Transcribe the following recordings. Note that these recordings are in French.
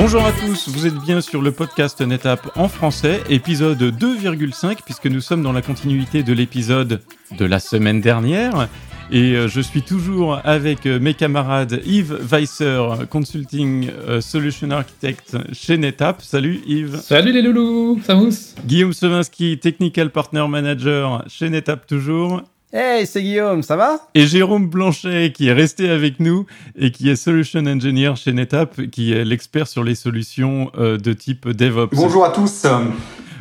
Bonjour à tous, vous êtes bien sur le podcast NetApp en français, épisode 2,5, puisque nous sommes dans la continuité de l'épisode de la semaine dernière. Et euh, je suis toujours avec euh, mes camarades Yves Weisser, Consulting euh, Solution Architect chez NetApp. Salut Yves. Salut les loulous, ça mousse. Guillaume Sevinsky, Technical Partner Manager chez NetApp toujours. Hey, c'est Guillaume, ça va? Et Jérôme Blanchet, qui est resté avec nous et qui est Solution Engineer chez NetApp, qui est l'expert sur les solutions euh, de type DevOps. Bonjour à tous.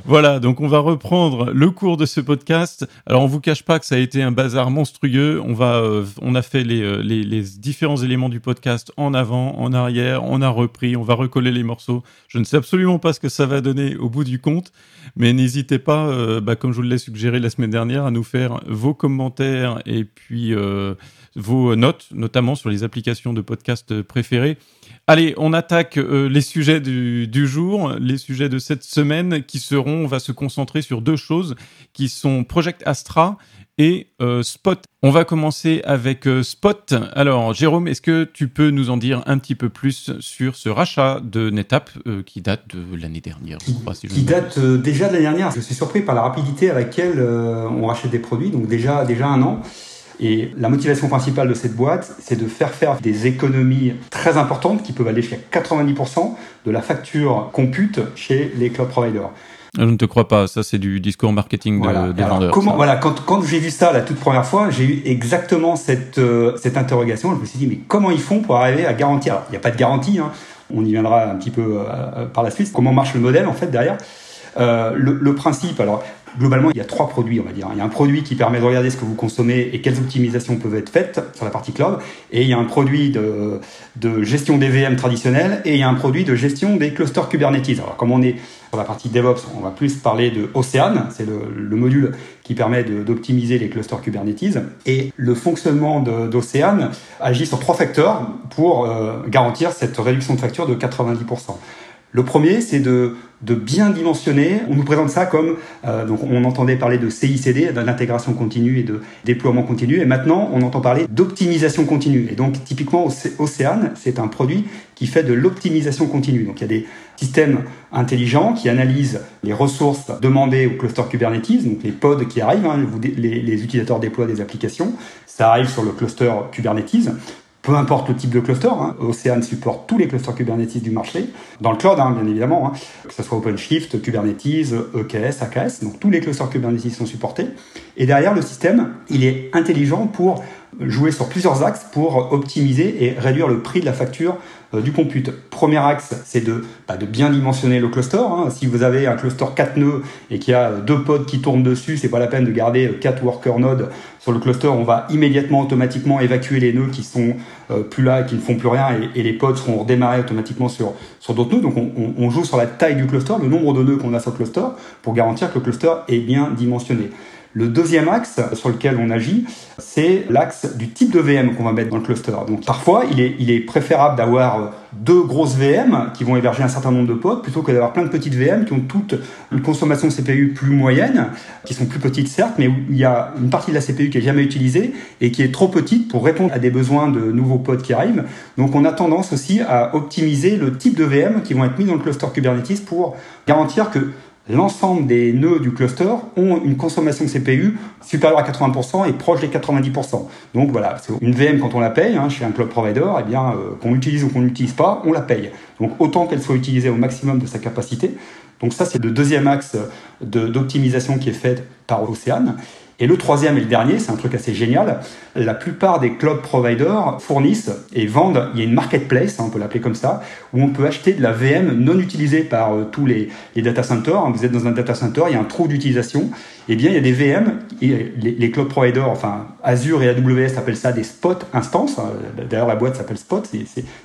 Voilà, donc on va reprendre le cours de ce podcast. Alors on vous cache pas que ça a été un bazar monstrueux. On va, euh, on a fait les, euh, les, les, différents éléments du podcast en avant, en arrière, on a repris, on va recoller les morceaux. Je ne sais absolument pas ce que ça va donner au bout du compte, mais n'hésitez pas, euh, bah, comme je vous l'ai suggéré la semaine dernière, à nous faire vos commentaires et puis vos notes, notamment sur les applications de podcast préférées. Allez, on attaque euh, les sujets du, du, jour, les sujets de cette semaine qui seront, on va se concentrer sur deux choses qui sont Project Astra et euh, Spot. On va commencer avec euh, Spot. Alors, Jérôme, est-ce que tu peux nous en dire un petit peu plus sur ce rachat de NetApp qui date de l'année dernière Qui, crois, si qui date déjà de l'année dernière. Je suis surpris par la rapidité à laquelle on rachète des produits, donc déjà, déjà un an. Et la motivation principale de cette boîte, c'est de faire faire des économies très importantes qui peuvent aller jusqu'à 90% de la facture compute chez les cloud providers. Je ne te crois pas, ça c'est du discours marketing voilà. de, des vendeurs. Comment, voilà, quand, quand j'ai vu ça la toute première fois, j'ai eu exactement cette, euh, cette interrogation. Je me suis dit, mais comment ils font pour arriver à garantir? Alors, il n'y a pas de garantie, hein. on y viendra un petit peu euh, par la suite. Comment marche le modèle en fait derrière? Euh, le, le, principe, alors globalement, il y a trois produits, on va dire. Il y a un produit qui permet de regarder ce que vous consommez et quelles optimisations peuvent être faites sur la partie cloud. Et il y a un produit de, gestion des VM traditionnels et il y a un produit de gestion des clusters Kubernetes. Alors, comme on est sur la partie DevOps, on va plus parler de Ocean, c'est le, le, module qui permet d'optimiser les clusters Kubernetes. Et le fonctionnement d'Ocean agit sur trois facteurs pour euh, garantir cette réduction de facture de 90%. Le premier, c'est de, de, bien dimensionner. On nous présente ça comme, euh, donc on entendait parler de CICD, d'intégration continue et de déploiement continu, et maintenant on entend parler d'optimisation continue. Et donc typiquement Océane, c'est un produit qui fait de l'optimisation continue. Donc il y a des systèmes intelligents qui analysent les ressources demandées au cluster Kubernetes, donc les pods qui arrivent, hein, les, les utilisateurs déploient des applications, ça arrive sur le cluster Kubernetes peu importe le type de cluster. Hein. Ocean supporte tous les clusters Kubernetes du marché, dans le cloud, hein, bien évidemment, hein. que ce soit OpenShift, Kubernetes, EKS, AKS, donc tous les clusters Kubernetes sont supportés. Et derrière, le système, il est intelligent pour jouer sur plusieurs axes pour optimiser et réduire le prix de la facture du compute. Premier axe, c'est de, bah, de bien dimensionner le cluster. Hein. Si vous avez un cluster 4 nœuds et qu'il y a deux pods qui tournent dessus, c'est pas la peine de garder 4 worker nodes sur le cluster. On va immédiatement, automatiquement évacuer les nœuds qui sont euh, plus là et qui ne font plus rien et, les pods seront redémarrés automatiquement sur, sur d'autres nœuds. Donc on, on, on joue sur la taille du cluster, le nombre de nœuds qu'on a sur le cluster pour garantir que le cluster est bien dimensionné. Le deuxième axe sur lequel on agit, c'est l'axe du type de VM qu'on va mettre dans le cluster. Donc parfois, il est, préférable d'avoir deux grosses VM qui vont héberger un certain nombre de pods plutôt que d'avoir plein de petites VM qui ont toutes une consommation CPU plus moyenne, qui sont plus petites certes, mais où il y a une partie de la CPU qui est jamais utilisée et qui est trop petite pour répondre à des besoins de nouveaux pods qui arrivent. Donc on a tendance aussi à optimiser le type de VM qui vont être mis dans le cluster Kubernetes pour garantir que l'ensemble des nœuds du cluster ont une consommation de CPU supérieure à 80% et proche des 90%. Donc voilà, une VM quand on la paye hein, chez un cloud provider, eh bien euh, qu'on l'utilise ou qu'on l'utilise pas, on la paye. Donc autant qu'elle soit utilisée au maximum de sa capacité. Donc ça c'est le deuxième axe d'optimisation qui est fait par Océane. Et le troisième et le dernier, c'est un truc assez génial. La plupart des cloud providers fournissent et vendent, il y a une marketplace, hein, on peut l'appeler comme ça, où on peut acheter de la VM non utilisée par euh, tous les, les, data centers. Vous êtes dans un data center, il y a un trou d'utilisation. Eh bien, il y a des VM, les, les, cloud providers, enfin Azure et AWS appellent ça des spot instances. D'ailleurs, la boîte s'appelle Spot,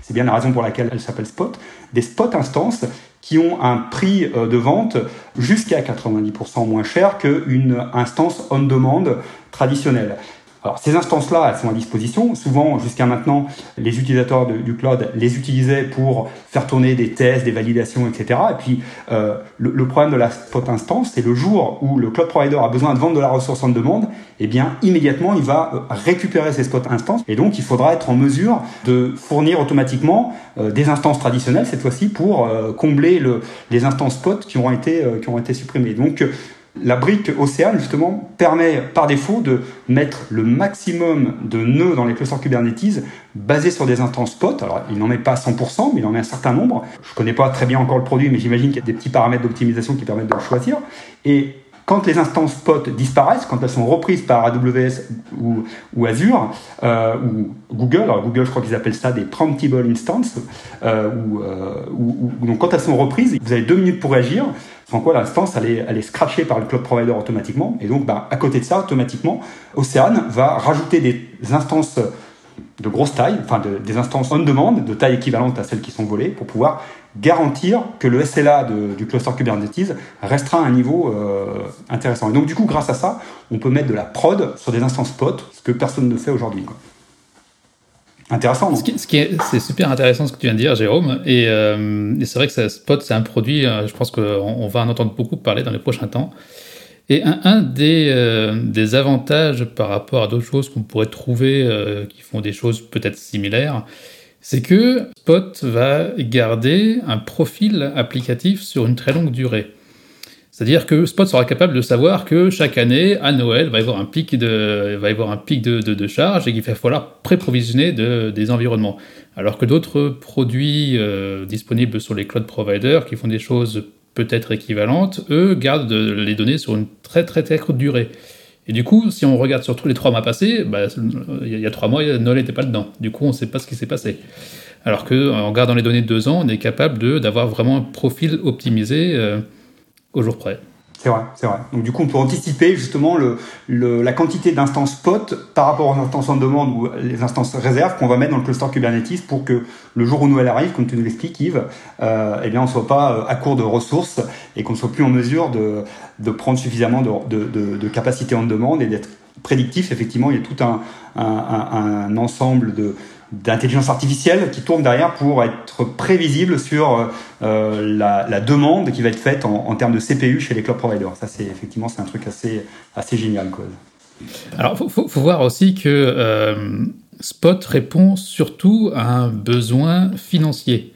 c'est bien la raison pour laquelle elle s'appelle Spot. Des spot instances qui ont un prix de vente jusqu'à 90% moins cher qu'une instance on-demand traditionnelle. Alors ces instances-là, elles sont à disposition. Souvent, jusqu'à maintenant, les utilisateurs du cloud les utilisaient pour faire tourner des tests, des validations, etc. Et puis euh, le, problème de la spot instance, c'est le jour où le cloud provider a besoin de vendre de la ressource en demande, eh bien immédiatement il va euh, récupérer ces spot instances. Et donc il faudra être en mesure de fournir automatiquement euh, des instances traditionnelles cette fois-ci pour combler le, les instances spot qui auront été qui ont été supprimées. Donc la brique Océane, justement, permet par défaut de mettre le maximum de nœuds dans les clusters Kubernetes basés sur des instances spot. Alors, il n'en met pas 100%, mais il en met un certain nombre. Je ne connais pas très bien encore le produit, mais j'imagine qu'il y a des petits paramètres d'optimisation qui permettent de le choisir. Et quand les instances spot disparaissent, quand elles sont reprises par AWS ou, Azure euh, ou Google, alors Google je crois qu'ils appellent ça des preemptible instances, euh, euh, ou, donc quand elles sont reprises, vous avez deux minutes pour réagir, sans quoi l'instance elle est, elle scratchée par le cloud provider automatiquement, et donc bah, à côté de ça, automatiquement, Ocean va rajouter des instances de grosse taille, enfin des instances on demande de taille équivalente à celles qui sont volées pour pouvoir garantir que le SLA du cluster Kubernetes restera à un niveau euh, intéressant. Et donc du coup, grâce à ça, on peut mettre de la prod sur des instances spot, ce que personne ne fait aujourd'hui. Intéressant, non? Ce qui, est, C'est super intéressant ce que tu viens de dire, Jérôme. Et, euh, c'est vrai que Spot, c'est un produit, euh, je pense qu'on va en entendre beaucoup parler dans les prochains temps. Et un, des, des, avantages par rapport à d'autres choses qu'on pourrait trouver qui font des choses peut-être similaires, c'est que Spot va garder un profil applicatif sur une très longue durée. C'est-à-dire que Spot sera capable de savoir que chaque année, à Noël, va avoir un pic de, va y avoir un pic de, de, charge et qu'il va falloir pré-provisionner des environnements. Alors que d'autres produits euh, disponibles sur les cloud providers qui font des choses peut-être équivalentes, eux gardent les données sur une très très très courte durée. Et du coup, si on regarde sur tous les trois mois passés, bah, il y a trois mois, Noël n'était pas dedans. Du coup, on ne sait pas ce qui s'est passé. Alors qu'en regardant les données de deux ans, on est capable d'avoir vraiment un profil optimisé euh, au jour près. C'est vrai, c'est vrai. Donc du coup, on peut anticiper justement le, la quantité d'instances spot par rapport aux instances en demande ou les instances réserves qu'on va mettre dans le cluster Kubernetes pour que le jour où Noël arrive, comme tu nous l'expliques Yves, euh, eh bien on ne soit pas euh, à court de ressources et qu'on ne soit plus en mesure de, de prendre suffisamment de, de, capacité en demande et d'être prédictif. Effectivement, il y a tout un, un ensemble de, d'intelligence artificielle qui tourne derrière pour être prévisible sur euh, la, demande qui va être faite en, termes de CPU chez les cloud providers. Ça, c'est effectivement c'est un truc assez, assez génial. Alors, il faut, voir aussi que euh, Spot répond surtout à un besoin financier,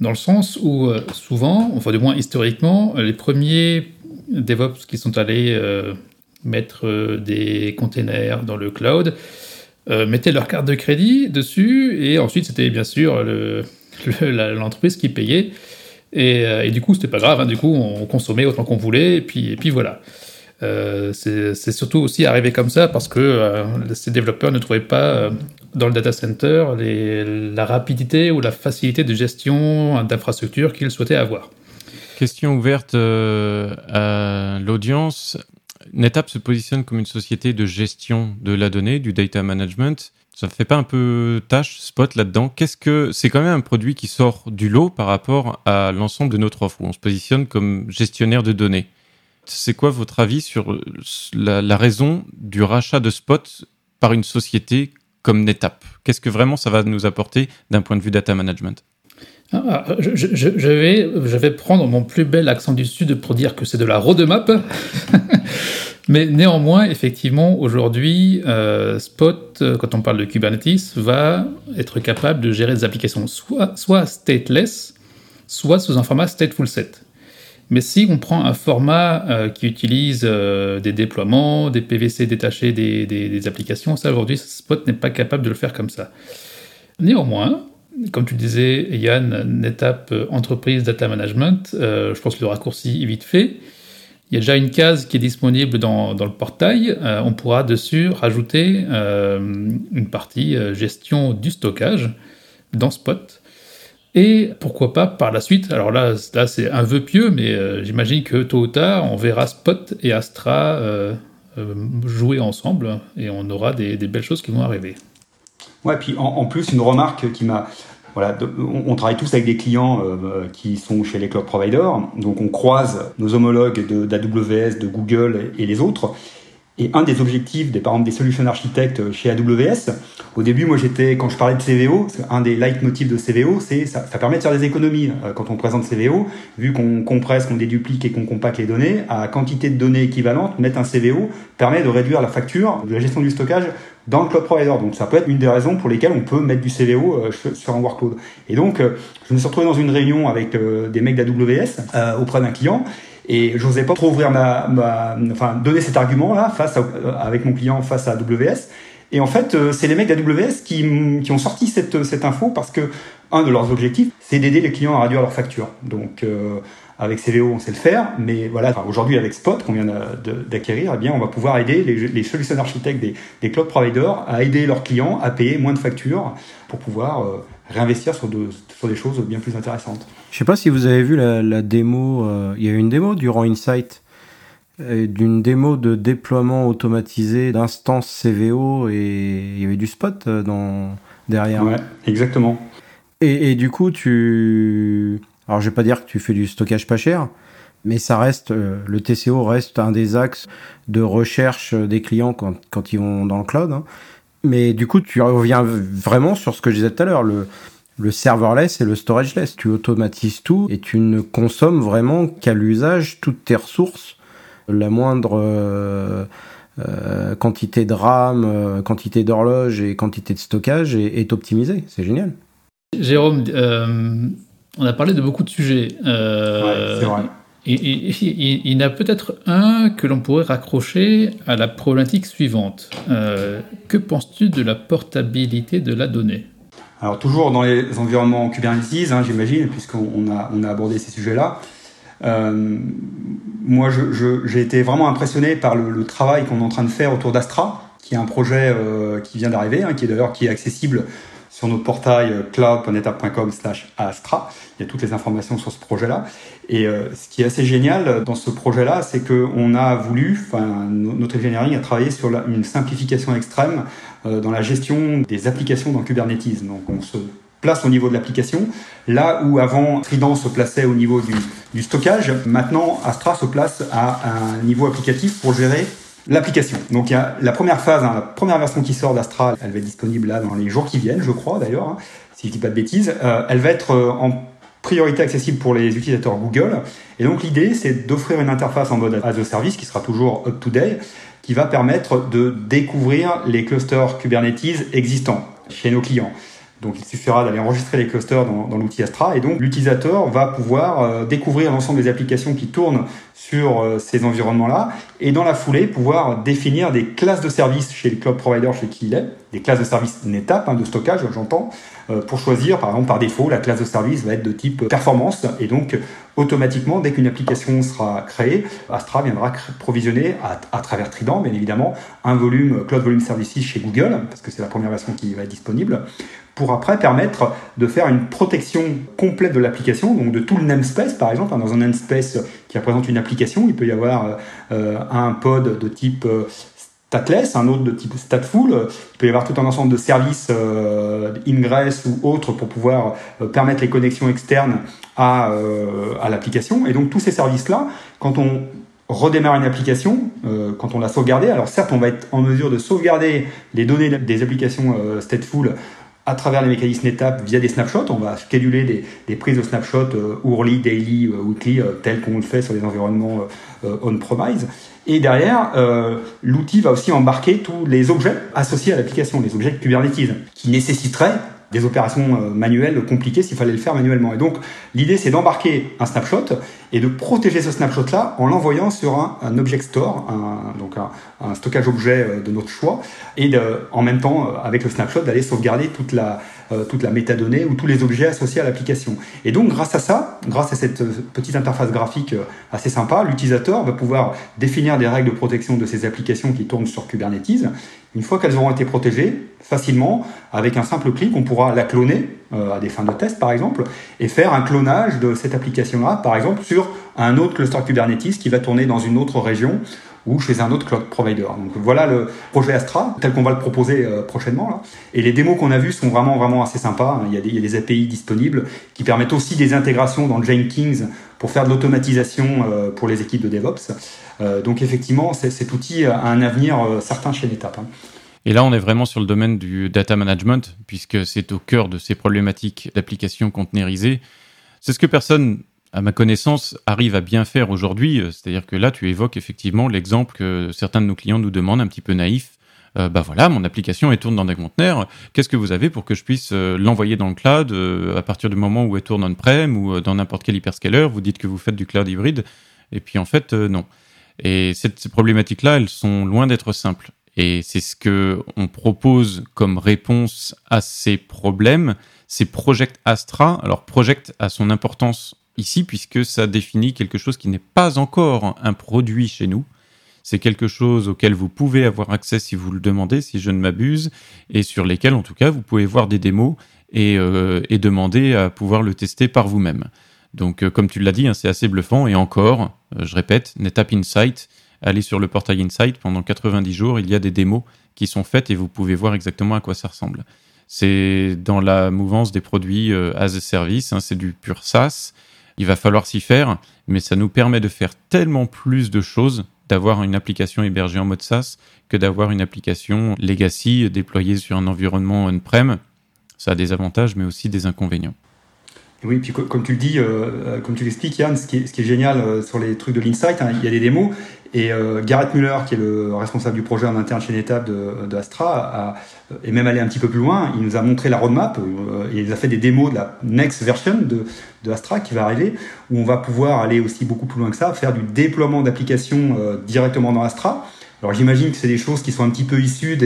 dans le sens où euh, souvent, enfin du moins historiquement, les premiers DevOps qui sont allés mettre des containers dans le cloud, euh, mettaient leur carte de crédit dessus, et ensuite c'était bien sûr l'entreprise qui payait. Et, euh, et, du coup, c'était pas grave, hein, du coup, on consommait autant qu'on voulait, et puis, et puis voilà. Euh, c'est surtout aussi arrivé comme ça parce que ces développeurs ne trouvaient pas dans le data center la rapidité ou la facilité de gestion d'infrastructure qu'ils souhaitaient avoir. Question ouverte à l'audience. NetApp se positionne comme une société de gestion de la donnée, du data management. Ça ne fait pas un peu tâche, spot là-dedans Qu'est-ce que c'est quand même un produit qui sort du lot par rapport à l'ensemble de notre offre où on se positionne comme gestionnaire de données. C'est quoi votre avis sur la, la raison du rachat de Spot par une société comme NetApp Qu'est-ce que vraiment ça va nous apporter d'un point de vue data management? Ah, je, vais, prendre mon plus bel accent du Sud pour dire que c'est de la roadmap. Mais néanmoins, effectivement, aujourd'hui, euh, Spot, euh, quand on parle de Kubernetes, va être capable de gérer des applications soit, stateless, soit sous un format stateful set. Mais si on prend un format euh, qui utilise des déploiements, des PVC détachés des applications, ça aujourd'hui, Spot n'est pas capable de le faire comme ça. Néanmoins, comme tu disais, Yann, NetApp Entreprise Data Management, je pense que le raccourci est vite fait. Il y a déjà une case qui est disponible dans, le portail. Euh, on pourra dessus rajouter euh, une partie euh, gestion du stockage dans Spot. Et pourquoi pas par la suite, alors là, là c'est un vœu pieux, mais j'imagine que tôt ou tard, on verra Spot et Astra jouer ensemble et on aura des, belles choses qui vont arriver. Ouais, puis en plus, une remarque qui m'a voilà, on, travaille tous avec des clients euh, qui sont chez les cloud providers, donc on croise nos homologues d'AWS, de, Google et les autres. Et un des objectifs des, par exemple, des solutions architectes chez AWS, au début, moi j'étais, quand je parlais de CVO, un des leitmotifs de CVO, c'est ça, ça permet de faire des économies. Euh, quand on présente CVO, vu qu'on compresse, qu'on déduplique et qu'on compacte les données, à quantité de données équivalentes, mettre un CVO permet de réduire la facture de la gestion du stockage dans le cloud provider. Donc ça peut être une des raisons pour lesquelles on peut mettre du CVO euh, sur un workload. Et donc, euh, je me suis retrouvé dans une réunion avec des mecs d'AWS auprès d'un client et j'osais pas trop ouvrir ma, ma, enfin, donner cet argument là face à, avec mon client face à AWS. Et en fait, euh, c'est les mecs d'AWS qui, qui ont sorti cette, cette info parce que un de leurs objectifs, c'est d'aider les clients à réduire leurs factures. Donc, euh, avec CVO, on sait le faire, mais voilà, aujourd'hui avec Spot qu'on vient d'acquérir, eh bien, on va pouvoir aider les, les solutions architectes des, des, cloud providers à aider leurs clients à payer moins de factures pour pouvoir euh, réinvestir sur, de, sur des choses bien plus intéressantes. Je sais pas si vous avez vu la, la démo, euh, il y a eu une démo durant Insight, euh, d'une démo de déploiement automatisé d'instances CVO et il y avait du Spot dans, derrière. Ouais, exactement. Et, et du coup, tu alors je vais pas dire que tu fais du stockage pas cher, mais ça reste, euh, le TCO reste un des axes de recherche des clients quand, quand ils vont dans le cloud. Hein. Mais du coup, tu reviens vraiment sur ce que je disais tout à l'heure, le, le serverless et le storageless. Tu automatises tout et tu ne consommes vraiment qu'à l'usage toutes tes ressources. La moindre euh, euh, quantité de RAM, quantité d'horloge et quantité de stockage est optimisée. C'est génial. Jérôme, on a parlé de beaucoup de sujets. Euh, c'est vrai. il y en a peut-être un que l'on pourrait raccrocher à la problématique suivante. Euh, que penses-tu de la portabilité de la donnée? Alors toujours dans les environnements Kubernetes, hein, j'imagine, puisqu'on a, on a abordé ces sujets-là. Euh, moi, j'ai été vraiment impressionné par le, travail qu'on est en train de faire autour d'Astra, qui est un projet qui vient d'arriver, hein, qui est d'ailleurs qui est accessible sur notre portail euh, cloud.netapp.com slash astra. Il y a toutes les informations sur ce projet-là. Et euh, ce qui est assez génial dans ce projet-là, c'est qu'on a voulu, enfin, notre engineering a travaillé sur une simplification extrême euh, dans la gestion des applications dans Kubernetes. Donc on se place au niveau de l'application. Là où avant Trident se plaçait au niveau du, du stockage, maintenant Astra se place à un niveau applicatif pour gérer L'application. Donc la première phase, hein, la première version qui sort d'Astra, elle va être disponible là dans les jours qui viennent, je crois d'ailleurs, hein, si je dis pas de bêtises. Euh, elle va être euh, en priorité accessible pour les utilisateurs Google. Et donc l'idée, c'est d'offrir une interface en mode as a service qui sera toujours up to date, qui va permettre de découvrir les clusters Kubernetes existants chez nos clients. Donc il suffira d'aller enregistrer les clusters dans, l'outil Astra. Et donc l'utilisateur va pouvoir euh, découvrir l'ensemble des applications qui tournent sur euh, ces environnements-là et dans la foulée pouvoir définir des classes de services chez le cloud provider chez qui il est, des classes de services NetApp, hein, de stockage j'entends, euh, pour choisir par exemple par défaut la classe de service va être de type performance. Et donc automatiquement dès qu'une application sera créée, Astra viendra provisionner à, à, travers Trident bien évidemment un volume Cloud Volume Services chez Google parce que c'est la première version qui va être disponible pour après permettre de faire une protection complète de l'application, donc de tout le namespace par exemple. Dans un namespace qui représente une application, il peut y avoir euh, un pod de type euh, statless, un autre de type stateful. Il peut y avoir tout un ensemble de services euh, ingress ou autres pour pouvoir permettre les connexions externes à, l'application. Et donc tous ces services-là, quand on redémarre une application, quand on l'a sauvegardée, alors certes on va être en mesure de sauvegarder les données des applications stateful à travers les mécanismes NetApp via des snapshots. On va scheduler des, prises de snapshots euh, hourly, daily, euh, weekly, euh, tel qu'on le fait sur les environnements euh, on-premise. Et derrière, l'outil va aussi embarquer tous les objets associés à l'application, les objets de Kubernetes, qui nécessiteraient des opérations euh, manuelles compliquées s'il fallait le faire manuellement. Et donc, l'idée, c'est d'embarquer un snapshot et de protéger ce snapshot-là en l'envoyant sur un, object store, donc un, stockage objet euh, de notre choix, et en même temps, euh, avec le snapshot, d'aller sauvegarder toute la, toute la métadonnée ou tous les objets associés à l'application. Et donc, grâce à ça, grâce à cette petite interface graphique assez sympa, l'utilisateur va pouvoir définir des règles de protection de ces applications qui tournent sur Kubernetes. Une fois qu'elles auront été protégées, facilement, avec un simple clic, on pourra la cloner euh, à des fins de test par exemple, et faire un clonage de cette application-là, par exemple, sur un autre cluster Kubernetes qui va tourner dans une autre région ou chez un autre cloud provider. Donc voilà le projet Astra tel qu'on va le proposer euh, prochainement. Là. Et les démos qu'on a vues sont vraiment vraiment assez sympas. Il y, a des, il y, a des, API disponibles qui permettent aussi des intégrations dans Jenkins pour faire de l'automatisation euh, pour les équipes de DevOps. donc effectivement, cet outil a un avenir certain chez NetApp. Hein. Et là, on est vraiment sur le domaine du data management, puisque c'est au cœur de ces problématiques d'application conteneurisée. C'est ce que personne, à ma connaissance, arrive à bien faire aujourd'hui. C'est-à-dire que là, tu évoques effectivement l'exemple que certains de nos clients nous demandent, un petit peu naïf. Euh, bah voilà, mon application elle tourne dans des conteneurs. Qu'est-ce que vous avez pour que je puisse euh, l'envoyer dans le cloud euh, à partir du moment où elle tourne on-prem ou dans n'importe quel hyperscaler? Vous dites que vous faites du cloud hybride, et puis en fait non. Et cette, ces problématiques-là, elles sont loin d'être simples. Et c'est ce que on propose comme réponse à ces problèmes. C'est Project Astra. Alors Project a son importance ici puisque ça définit quelque chose qui n'est pas encore un produit chez nous. C'est quelque chose auquel vous pouvez avoir accès si vous le demandez, si je ne m'abuse, et sur lesquels en tout cas vous pouvez voir des démos et, euh, demander à pouvoir le tester par vous-même. Donc euh, comme tu l'as dit, hein, c'est assez bluffant et encore, euh, je répète, NetApp Insight allez sur le portail Insight, pendant 90 jours, il y a des démos qui sont faites et vous pouvez voir exactement à quoi ça ressemble. C'est dans la mouvance des produits as a service, hein, c'est du pur SaaS. Il va falloir s'y faire, mais ça nous permet de faire tellement plus de choses, d'avoir une application hébergée en mode SaaS que d'avoir une application legacy déployée sur un environnement on-prem. Ça a des avantages, mais aussi des inconvénients. Oui, puis comme tu le dis, euh, euh, comme tu l'expliques, Yann, ce qui est, génial sur les trucs de l'Insight, hein, il y a des démos, et euh, Garrett Muller, qui est le responsable du projet en interne chez NetApp de, de Astra, est même allé un petit peu plus loin. Il nous a montré la roadmap euh, et il a fait des démos de la next version de, de, Astra qui va arriver, où on va pouvoir aller aussi beaucoup plus loin que ça, faire du déploiement d'applications euh, directement dans Astra. Alors j'imagine que c'est des choses qui sont un petit peu issues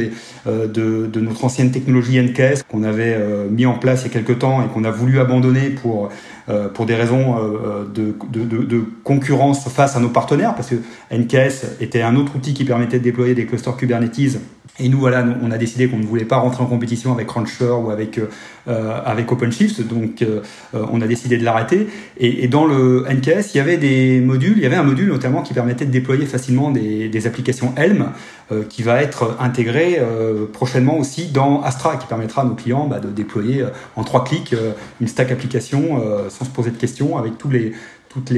euh, de, notre ancienne technologie NKS qu'on avait euh, mis en place il y a quelques temps et qu'on a voulu abandonner pour euh, des raisons de, de, concurrence face à nos partenaires, parce que NKS était un autre outil qui permettait de déployer des clusters Kubernetes. Et nous, voilà, on a décidé qu'on ne voulait pas rentrer en compétition avec Rancher ou avec, avec OpenShift, donc euh, on a décidé de l'arrêter. Et, dans le NKS, il y avait des modules, il y avait un module notamment qui permettait de déployer facilement des, applications Helm, euh, qui va être intégré euh, prochainement aussi dans Astra, qui permettra à nos clients bah, de déployer euh, en trois clics une stack application sans se poser de questions, avec tous les toute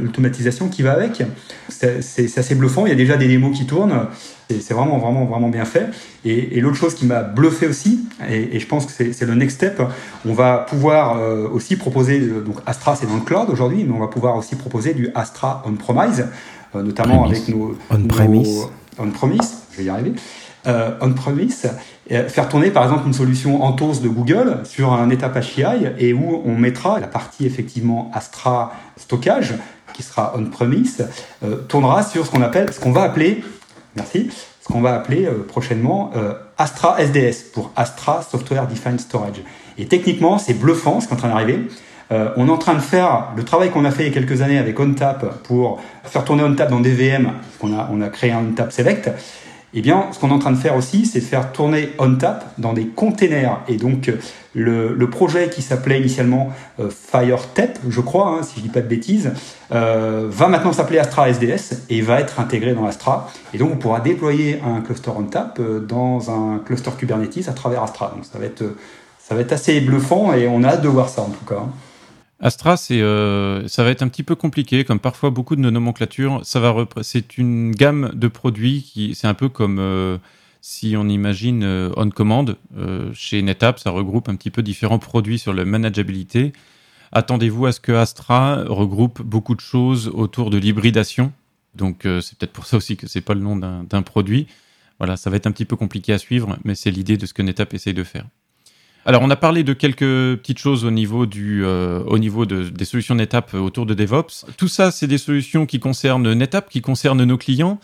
l'automatisation qui va avec. C'est assez bluffant. Il y a déjà des démos qui tournent. C'est vraiment, vraiment, vraiment bien fait. Et, et l'autre chose qui m'a bluffé aussi, et, et, je pense que c'est le next step, on va pouvoir euh, aussi proposer, donc Astra c'est dans le cloud aujourd'hui, mais on va pouvoir aussi proposer du Astra on-premise, euh, notamment avec nos... On-premise. On-premise, je vais y arriver. Euh, on-premise, faire tourner par exemple une solution Anthos de Google sur un Apache HCI et où on mettra la partie effectivement Astra stockage qui sera on-premise, euh, tournera sur ce qu'on appelle, ce qu'on va appeler, merci, ce qu'on va appeler euh, prochainement euh, Astra SDS pour Astra Software Defined Storage. Et techniquement, c'est bluffant ce qui est en train d'arriver. Euh, on est en train de faire le travail qu'on a fait il y a quelques années avec OnTap pour faire tourner OnTap dans des VM, on a, on a créé un OnTap Select. Eh bien, ce qu'on est en train de faire aussi, c'est de faire tourner OnTap dans des containers. Et donc, le, le projet qui s'appelait initialement euh, FireTap, je crois, hein, si je dis pas de bêtises, euh, va maintenant s'appeler Astra SDS et va être intégré dans Astra. Et donc, on pourra déployer un cluster OnTap euh, dans un cluster Kubernetes à travers Astra. Donc, ça va être, ça va être assez bluffant et on a hâte de voir ça en tout cas. Astra, euh, ça va être un petit peu compliqué, comme parfois beaucoup de nos nomenclatures. C'est une gamme de produits qui, c'est un peu comme euh, si on imagine euh, on command chez NetApp, ça regroupe un petit peu différents produits sur la manageabilité. Attendez-vous à ce que Astra regroupe beaucoup de choses autour de l'hybridation. Donc c'est peut-être pour ça aussi que c'est pas le nom d'un produit. Voilà, ça va être un petit peu compliqué à suivre, mais c'est l'idée de ce que NetApp essaye de faire. Alors, on a parlé de quelques petites choses au niveau du, euh, au niveau de, des solutions NetApp autour de DevOps. Tout ça, c'est des solutions qui concernent NetApp, qui concernent nos clients.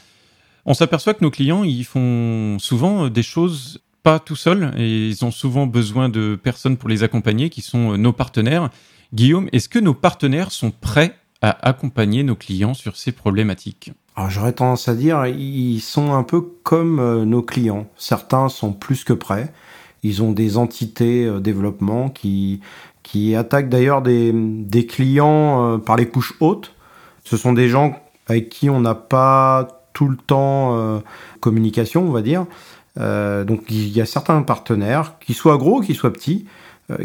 On s'aperçoit que nos clients, ils font souvent des choses pas tout seuls et ils ont souvent besoin de personnes pour les accompagner, qui sont nos partenaires. Guillaume, est-ce que nos partenaires sont prêts à accompagner nos clients sur ces problématiques? Alors j'aurais tendance à dire, ils sont un peu comme euh, nos clients. Certains sont plus que prêts. Ils ont des entités euh, développement qui, qui attaquent d'ailleurs des, des clients euh, par les couches hautes. Ce sont des gens avec qui on n'a pas tout le temps euh, communication, on va dire. Donc il y a certains partenaires, qui soient gros, qui soient petits,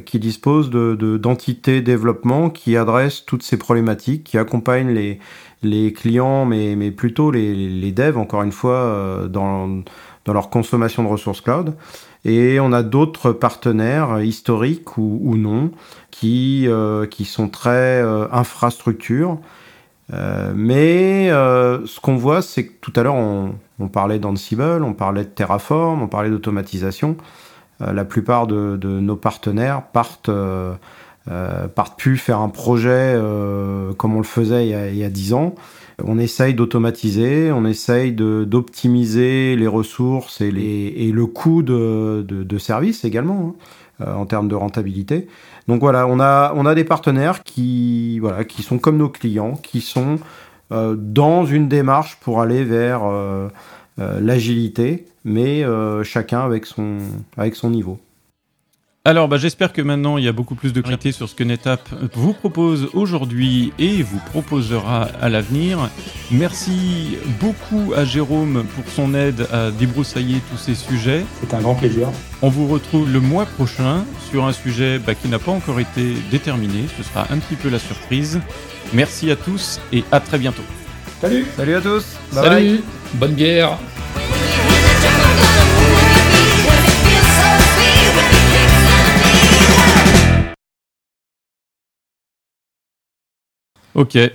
qui dispose de, d'entités développement qui adressent toutes ces problématiques, qui accompagnent les, les clients, mais, mais plutôt les, les devs, encore une fois, dans, dans leur consommation de ressources cloud. Et on a d'autres partenaires historiques ou, non qui, euh, qui sont très euh, infrastructures. Euh, mais euh, ce qu'on voit, c'est que tout à l'heure, on, parlait d'Ansible, on parlait de Terraform, on parlait d'automatisation. Euh, la plupart de, de, nos partenaires partent, partent plus faire un projet comme on le faisait il y a, il y a 10 ans. On essaye d'automatiser, on essaye d'optimiser les ressources et, le coût de, service également, hein, en termes de rentabilité. Donc voilà, on a, des partenaires qui, sont comme nos clients, qui sont euh, dans une démarche pour aller vers euh, euh, l'agilité, mais euh, chacun avec son niveau. Alors, bah, j'espère que maintenant il y a beaucoup plus de clarité sur ce que NetApp vous propose aujourd'hui et vous proposera à l'avenir. Merci beaucoup à Jérôme pour son aide à débroussailler tous ces sujets. C'est un grand plaisir. On vous retrouve le mois prochain sur un sujet bah, qui n'a pas encore été déterminé. Ce sera un petit peu la surprise. Merci à tous et à très bientôt. Salut Salut à tous Bye Salut bye. Bonne bière Ok. Et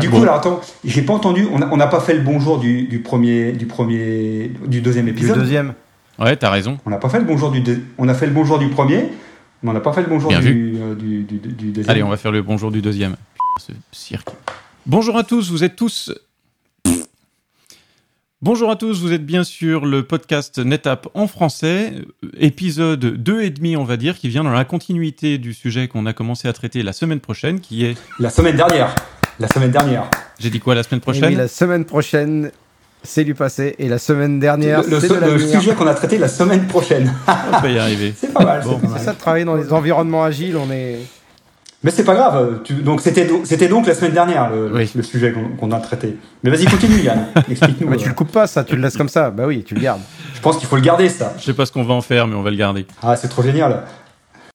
du coup, bon. alors attends, j'ai pas entendu. On n'a pas fait le bonjour du, du, premier, du premier, du deuxième épisode. Du deuxième. Ouais, t'as raison. On n'a pas fait le bonjour du, deux, on a fait le bonjour du premier, mais on n'a pas fait le bonjour du, euh, du, du, du, deuxième. Allez, on va faire le bonjour du deuxième. Ce cirque. Bonjour à tous, vous êtes tous. Bonjour à tous, vous êtes bien sûr le podcast NetApp en français, épisode 2 et demi on va dire, qui vient dans la continuité du sujet qu'on a commencé à traiter la semaine prochaine, qui est... La semaine dernière La semaine dernière J'ai dit quoi la semaine prochaine oui, La semaine prochaine, c'est du passé, et la semaine dernière, le, c'est de l'avenir. Le sujet qu'on a traité la semaine prochaine. on va y arriver. C'est pas mal. Bon, c'est ça de travailler dans les environnements agiles, on est... Mais c'est pas grave. Tu, donc c'était c'était donc la semaine dernière le, oui. le sujet qu'on qu a traité. Mais vas-y continue Yann. Explique-nous. Mais tu le coupes pas ça, tu le laisses comme ça. Bah oui, tu le gardes. Je pense qu'il faut le garder ça. Je sais pas ce qu'on va en faire, mais on va le garder. Ah c'est trop génial.